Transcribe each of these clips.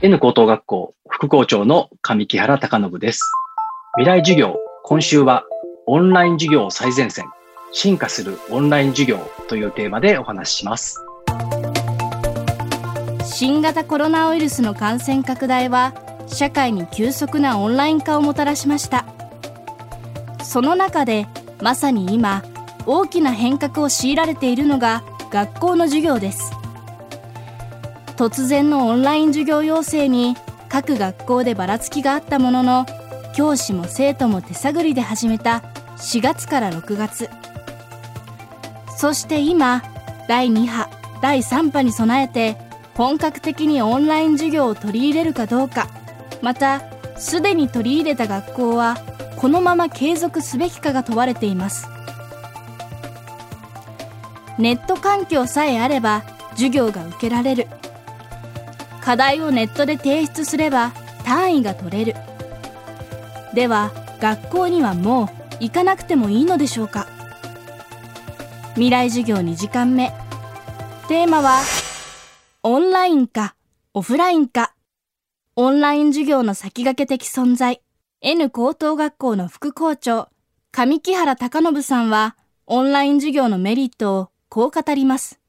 N 高等学校副校長の上木原隆信です。未来授業、今週はオンライン授業最前線、進化するオンライン授業というテーマでお話しします。新型コロナウイルスの感染拡大は社会に急速なオンライン化をもたらしましたその中でまさに今大きな変革を強いられているのが学校の授業です突然のオンライン授業要請に各学校でばらつきがあったものの教師も生徒も手探りで始めた4月から6月。そして今第2波第3波に備えて本格的にオンライン授業を取り入れるかどうか。またすでに取り入れた学校はこのまま継続すべきかが問われています。ネット環境さえあれば授業が受けられる。課題をネットで提出すれば単位が取れる。では学校にはもう行かなくてもいいのでしょうか。未来授業2時間目。テーマはオンラインかオフラインか。オンライン授業の先駆け的存在。N 高等学校の副校長。上木原隆信さんはオンライン授業のメリットをこう語ります。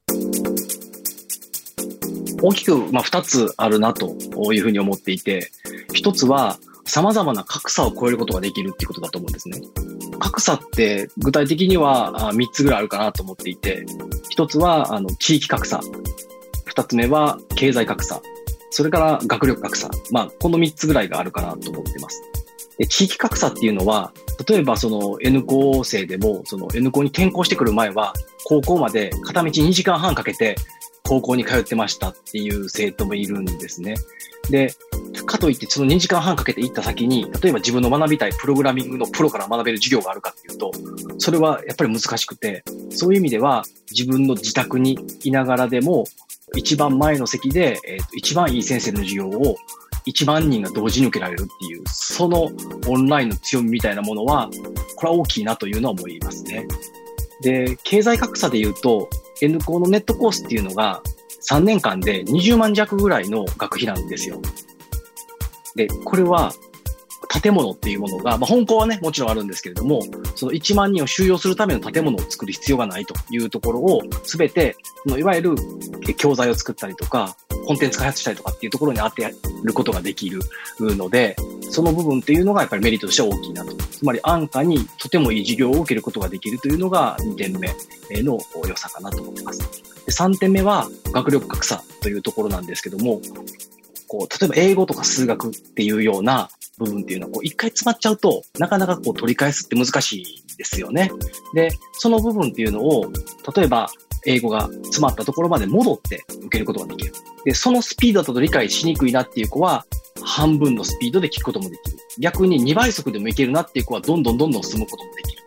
大きく、まあ、2つあるなというふうに思っていて、1つは様々な格差を超えることができるっていうことだと思うんですね。格差って具体的には3つぐらいあるかなと思っていて、1つはあの地域格差、2つ目は経済格差、それから学力格差。まあ、この3つぐらいがあるかなと思ってます。で地域格差っていうのは、例えばその N 校生でも、その N 校に転校してくる前は、高校まで片道2時間半かけて高校に通ってましたっていう生徒もいるんですね。で、かといってその2時間半かけて行った先に、例えば自分の学びたいプログラミングのプロから学べる授業があるかっていうと、それはやっぱり難しくて、そういう意味では自分の自宅にいながらでも、一番前の席で、えー、と一番いい先生の授業を1万人が同時に受けられるっていう、そのオンラインの強みみたいなものは、これは大きいなというのは思いますね。で、経済格差で言うと、N 校のネットコースっていうのが3年間で20万弱ぐらいの学費なんですよ。で、これは建物っていうものが、まあ、本校はね、もちろんあるんですけれども、その1万人を収容するための建物を作る必要がないというところを、すべて、いわゆる教材を作ったりとか、コンテンツ開発したりとかっていうところに当てることができるので、その部分っていうのがやっぱりメリットとしては大きいなと。つまり安価にとてもいい授業を受けることができるというのが2点目の良さかなと思ってます。で3点目は学力格差というところなんですけども、こう、例えば英語とか数学っていうような部分っていうのは、こう、一回詰まっちゃうと、なかなかこう取り返すって難しいですよね。で、その部分っていうのを、例えば、英語が詰まったところまで戻って受けることができる。で、そのスピードだと理解しにくいなっていう子は、半分のスピードで聞くこともできる。逆に2倍速でもいけるなっていう子は、どんどんどんどん進むこともできる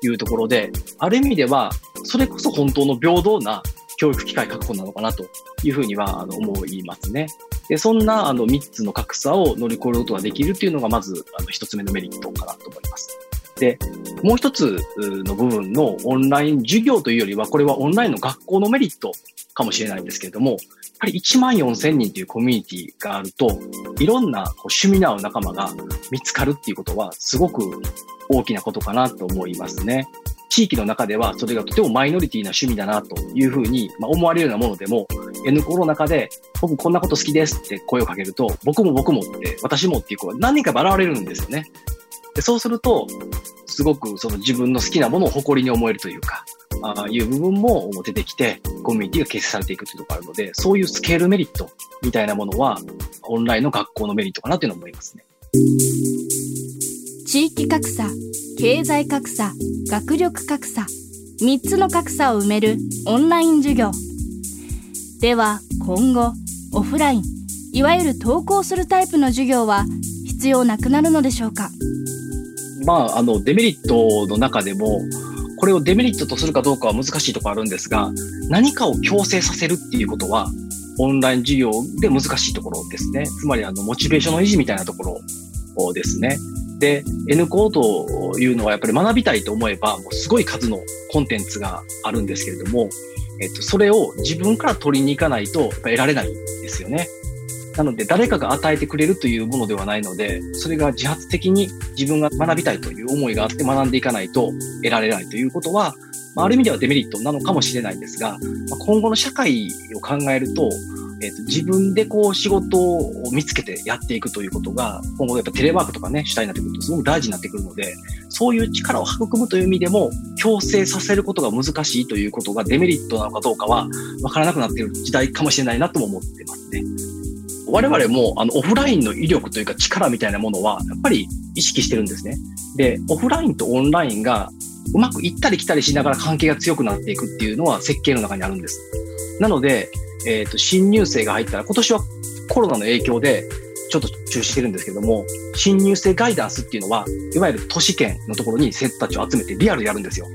というところで、ある意味では、それこそ本当の平等な教育機会確保なのかなというふうにはあの思いますね。で、そんなあの3つの格差を乗り越えることができるっていうのがまずあの1つ目のメリットかなと思います。で、もう一つの部分のオンライン授業というよりは、これはオンラインの学校のメリットかもしれないんですけれども、やっぱり1万4千人というコミュニティがあると、いろんな趣味の合う仲間が見つかるっていうことは、すごく大きなことかなと思いますね。地域の中ではそれがとてもマイノリティな趣味だなというふうに思われるようなものでも、N コロナ禍で僕こんなこと好きですって声をかけると、僕も僕もって、私もっていう子が何人か現れるんですよね。でそうすると、すごくその自分の好きなものを誇りに思えるというか、ああいう部分も出てきて、コミュニティが形成されていくというところがあるので、そういうスケールメリットみたいなものは、オンラインの学校のメリットかなというのを思いますね。地域格差、経済格差、学力格差、3つの格差を埋めるオンライン授業。では今後、オフライン、いわゆる登校するタイプの授業は必要なくなるのでしょうか？まあ、あの、デメリットの中でも、これをデメリットとするかどうかは難しいところあるんですが、何かを強制させるっていうことは、オンライン授業で難しいところですね。つまり、あの、モチベーションの維持みたいなところですね。で、N コーというのはやっぱり学びたいと思えば、もうすごい数のコンテンツがあるんですけれども、えっと、それを自分から取りに行かないと得られないんですよね。なので、誰かが与えてくれるというものではないので、それが自発的に自分が学びたいという思いがあって学んでいかないと得られないということは、まあ、ある意味ではデメリットなのかもしれないんですが、まあ、今後の社会を考えると、えーと、自分でこう仕事を見つけてやっていくということが、今後やっぱテレワークとかね、主体になってくるとすごく大事になってくるので、そういう力を育むという意味でも、強制させることが難しいということがデメリットなのかどうかは、わからなくなっている時代かもしれないなとも思ってますね。我々もあのオフラインの威力というか力みたいなものは、やっぱり意識してるんですね。で、オフラインとオンラインがうまく行ったり来たりしながら関係が強くなっていくっていうのは設計の中にあるんです。なので、えっ、ー、と、新入生が入ったら、今年はコロナの影響で、ちょっと中止してるんですけども、新入生ガイダンスっていうのは、いわゆる都市圏のところに生徒たちを集めてリアルでやるんですよ。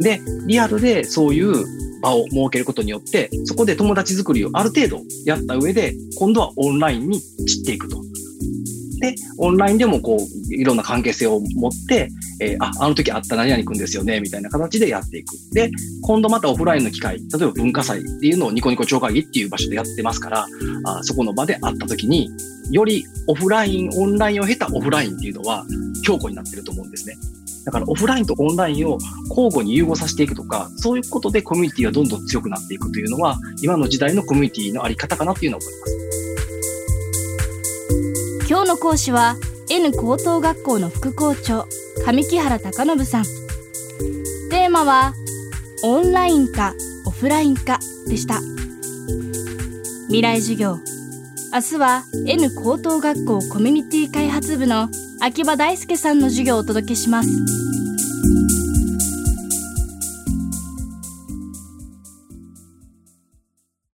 で、リアルでそういう場を設けることによって、そこで友達作りをある程度やった上で、今度はオンラインに散っていくと。で、オンラインでもこう、いろんな関係性を持って、えー、あ、あの時あった何々くんですよね、みたいな形でやっていく。で、今度またオフラインの機会、例えば文化祭っていうのをニコニコ超会議っていう場所でやってますから、あそこの場で会った時に、よりオフライン、オンラインを経たオフラインっていうのは強固になってると思うんですね。だからオフラインとオンラインを交互に融合させていくとか、そういうことでコミュニティがどんどん強くなっていくというのは、今の時代のコミュニティのあり方かなっていうのは思います。今日の講師は N 高等学校の副校長上木原貴信さんテーマはオンラインかオフラインかでした未来授業明日は N 高等学校コミュニティ開発部の秋葉大輔さんの授業をお届けします。